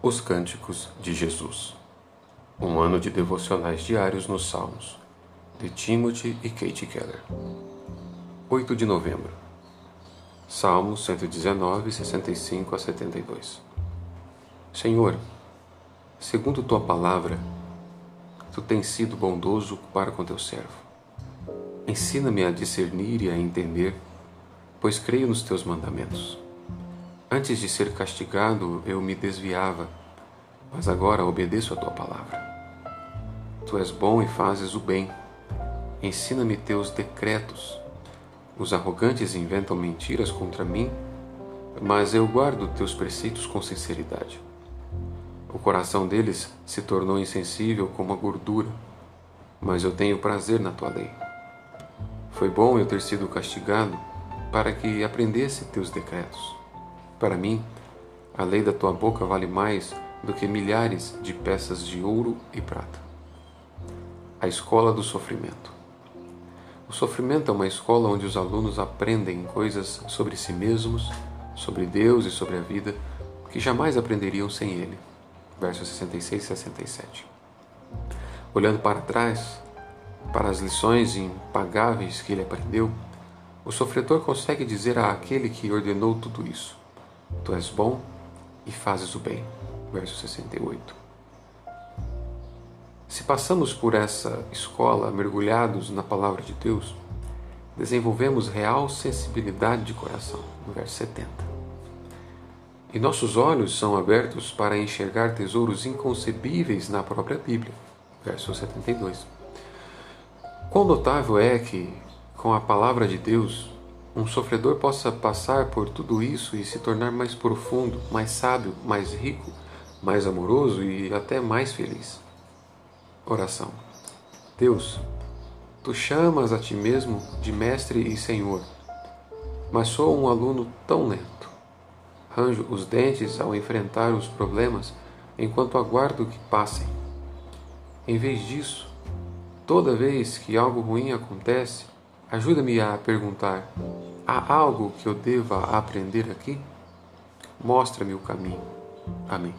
Os Cânticos de Jesus. Um ano de devocionais diários nos Salmos, de Timothy e Kate Keller. 8 de novembro. Salmos 119, 65 a 72. Senhor, segundo tua palavra, tu tens sido bondoso para com teu servo. Ensina-me a discernir e a entender, pois creio nos teus mandamentos. Antes de ser castigado, eu me desviava, mas agora obedeço a tua palavra. Tu és bom e fazes o bem. Ensina-me teus decretos. Os arrogantes inventam mentiras contra mim, mas eu guardo teus preceitos com sinceridade. O coração deles se tornou insensível como a gordura, mas eu tenho prazer na tua lei. Foi bom eu ter sido castigado para que aprendesse teus decretos. Para mim, a lei da tua boca vale mais do que milhares de peças de ouro e prata. A escola do sofrimento. O sofrimento é uma escola onde os alunos aprendem coisas sobre si mesmos, sobre Deus e sobre a vida que jamais aprenderiam sem ele. Versos 66 e 67. Olhando para trás, para as lições impagáveis que ele aprendeu, o sofredor consegue dizer àquele que ordenou tudo isso: Tu és bom e fazes o bem. Verso 68. Se passamos por essa escola mergulhados na palavra de Deus, desenvolvemos real sensibilidade de coração. Verso 70. E nossos olhos são abertos para enxergar tesouros inconcebíveis na própria Bíblia. Verso 72. Quão notável é que, com a palavra de Deus, um sofredor possa passar por tudo isso e se tornar mais profundo, mais sábio, mais rico, mais amoroso e até mais feliz. Oração. Deus, tu chamas a ti mesmo de mestre e senhor, mas sou um aluno tão lento. Ranjo os dentes ao enfrentar os problemas enquanto aguardo que passem. Em vez disso, toda vez que algo ruim acontece, Ajuda-me a perguntar: há algo que eu deva aprender aqui? Mostra-me o caminho. Amém.